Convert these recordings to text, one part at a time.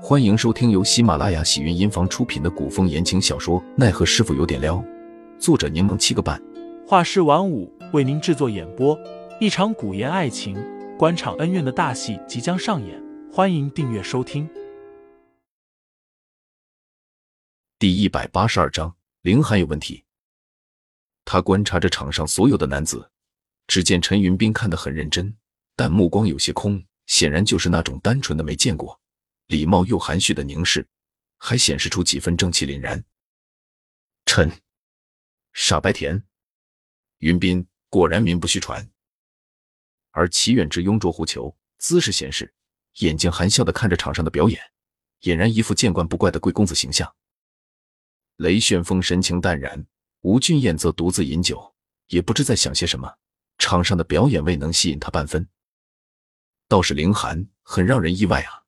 欢迎收听由喜马拉雅喜云音房出品的古风言情小说《奈何师傅有点撩》，作者柠檬七个半，画师晚舞为您制作演播。一场古言爱情、官场恩怨的大戏即将上演，欢迎订阅收听。第一百八十二章，凌寒有问题。他观察着场上所有的男子，只见陈云斌看得很认真，但目光有些空，显然就是那种单纯的没见过。礼貌又含蓄的凝视，还显示出几分正气凛然。陈傻白甜，云斌果然名不虚传。而齐远之拥着狐裘，姿势闲适，眼睛含笑的看着场上的表演，俨然一副见惯不怪的贵公子形象。雷旋风神情淡然，吴俊彦则独自饮酒，也不知在想些什么。场上的表演未能吸引他半分，倒是凌寒很让人意外啊。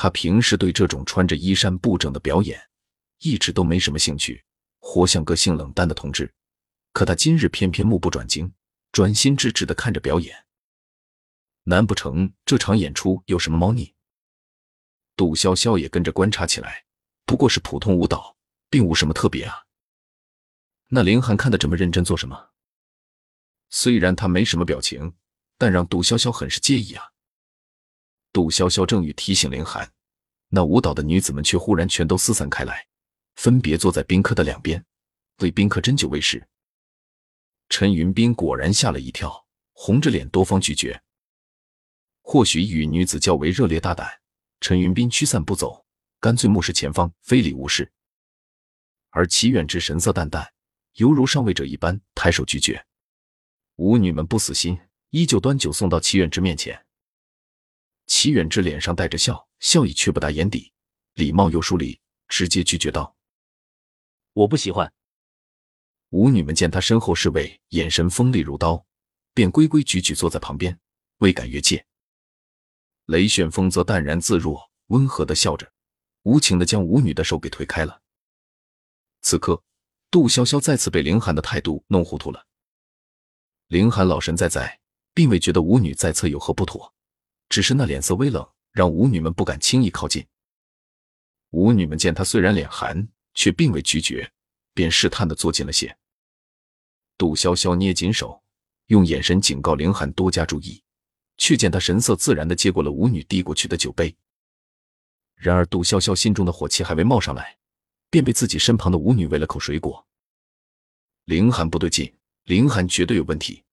他平时对这种穿着衣衫不整的表演一直都没什么兴趣，活像个性冷淡的同志。可他今日偏偏目不转睛，专心致志的看着表演。难不成这场演出有什么猫腻？杜潇潇也跟着观察起来，不过是普通舞蹈，并无什么特别啊。那凌寒看得这么认真做什么？虽然他没什么表情，但让杜潇潇很是介意啊。杜潇潇正欲提醒凌寒，那舞蹈的女子们却忽然全都四散开来，分别坐在宾客的两边，为宾客斟酒喂食。陈云斌果然吓了一跳，红着脸多方拒绝。或许与女子较为热烈大胆，陈云斌驱散不走，干脆目视前方，非礼勿视。而齐远之神色淡淡，犹如上位者一般，抬手拒绝。舞女们不死心，依旧端酒送到齐远之面前。齐远志脸上带着笑，笑意却不达眼底，礼貌又疏离，直接拒绝道：“我不喜欢。”舞女们见他身后侍卫眼神锋利如刀，便规规矩矩坐在旁边，未敢越界。雷旋风则淡然自若，温和的笑着，无情的将舞女的手给推开了。此刻，杜潇潇再次被凌寒的态度弄糊涂了。凌寒老神在在，并未觉得舞女在侧有何不妥。只是那脸色微冷，让舞女们不敢轻易靠近。舞女们见他虽然脸寒，却并未拒绝，便试探的坐近了些。杜潇潇捏紧手，用眼神警告凌寒多加注意，却见他神色自然的接过了舞女递过去的酒杯。然而杜潇潇心中的火气还未冒上来，便被自己身旁的舞女喂了口水果。凌寒不对劲，凌寒绝对有问题。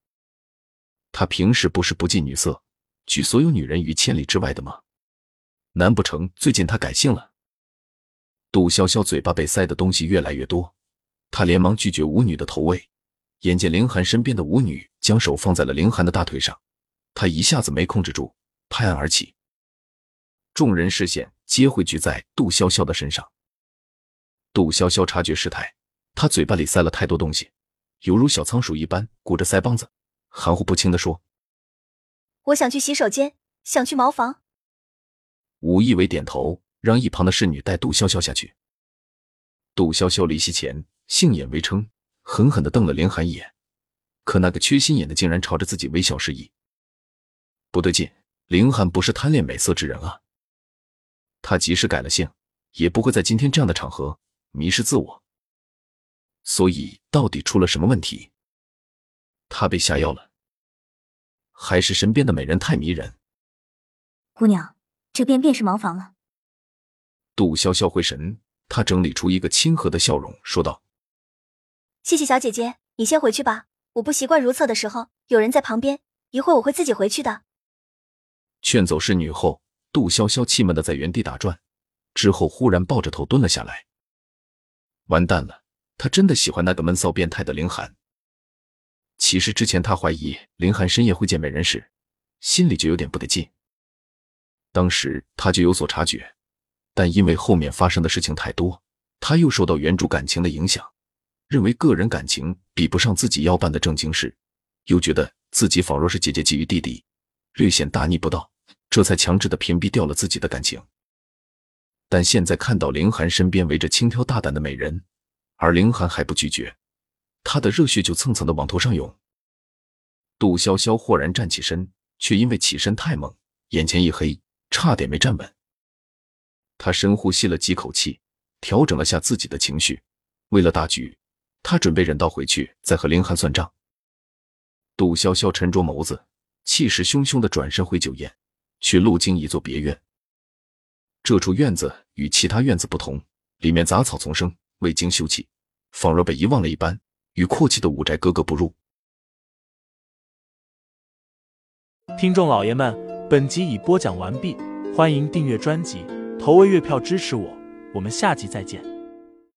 他平时不是不近女色。拒所有女人于千里之外的吗？难不成最近他改姓了？杜潇潇嘴巴被塞的东西越来越多，他连忙拒绝舞女的投喂。眼见凌寒身边的舞女将手放在了凌寒的大腿上，他一下子没控制住，拍案而起。众人视线皆汇聚在杜潇潇的身上。杜潇潇察觉失态，他嘴巴里塞了太多东西，犹如小仓鼠一般鼓着腮帮子，含糊不清地说。我想去洗手间，想去茅房。武义伟点头，让一旁的侍女带杜潇潇下去。杜潇潇离席前，杏眼微撑，狠狠的瞪了林寒一眼。可那个缺心眼的竟然朝着自己微笑示意。不对劲，林寒不是贪恋美色之人啊。他即使改了姓，也不会在今天这样的场合迷失自我。所以，到底出了什么问题？他被下药了？还是身边的美人太迷人。姑娘，这边便是茅房了。杜潇潇回神，她整理出一个亲和的笑容，说道：“谢谢小姐姐，你先回去吧。我不习惯如厕的时候有人在旁边，一会儿我会自己回去的。”劝走侍女后，杜潇潇气闷的在原地打转，之后忽然抱着头蹲了下来。完蛋了，他真的喜欢那个闷骚变态的凌寒。其实之前他怀疑林寒深夜会见美人时，心里就有点不得劲。当时他就有所察觉，但因为后面发生的事情太多，他又受到原主感情的影响，认为个人感情比不上自己要办的正经事，又觉得自己仿若是姐姐觊觎弟弟，略显大逆不道，这才强制的屏蔽掉了自己的感情。但现在看到林寒身边围着轻佻大胆的美人，而林寒还不拒绝。他的热血就蹭蹭的往头上涌。杜潇潇豁然站起身，却因为起身太猛，眼前一黑，差点没站稳。他深呼吸了几口气，调整了下自己的情绪。为了大局，他准备忍到回去再和凌寒算账。杜潇潇沉着眸子，气势汹汹的转身回酒宴，去路经一座别院。这处院子与其他院子不同，里面杂草丛生，未经修葺，仿若被遗忘了一般，与阔气的五宅格格不入。听众老爷们，本集已播讲完毕，欢迎订阅专辑，投喂月票支持我，我们下集再见。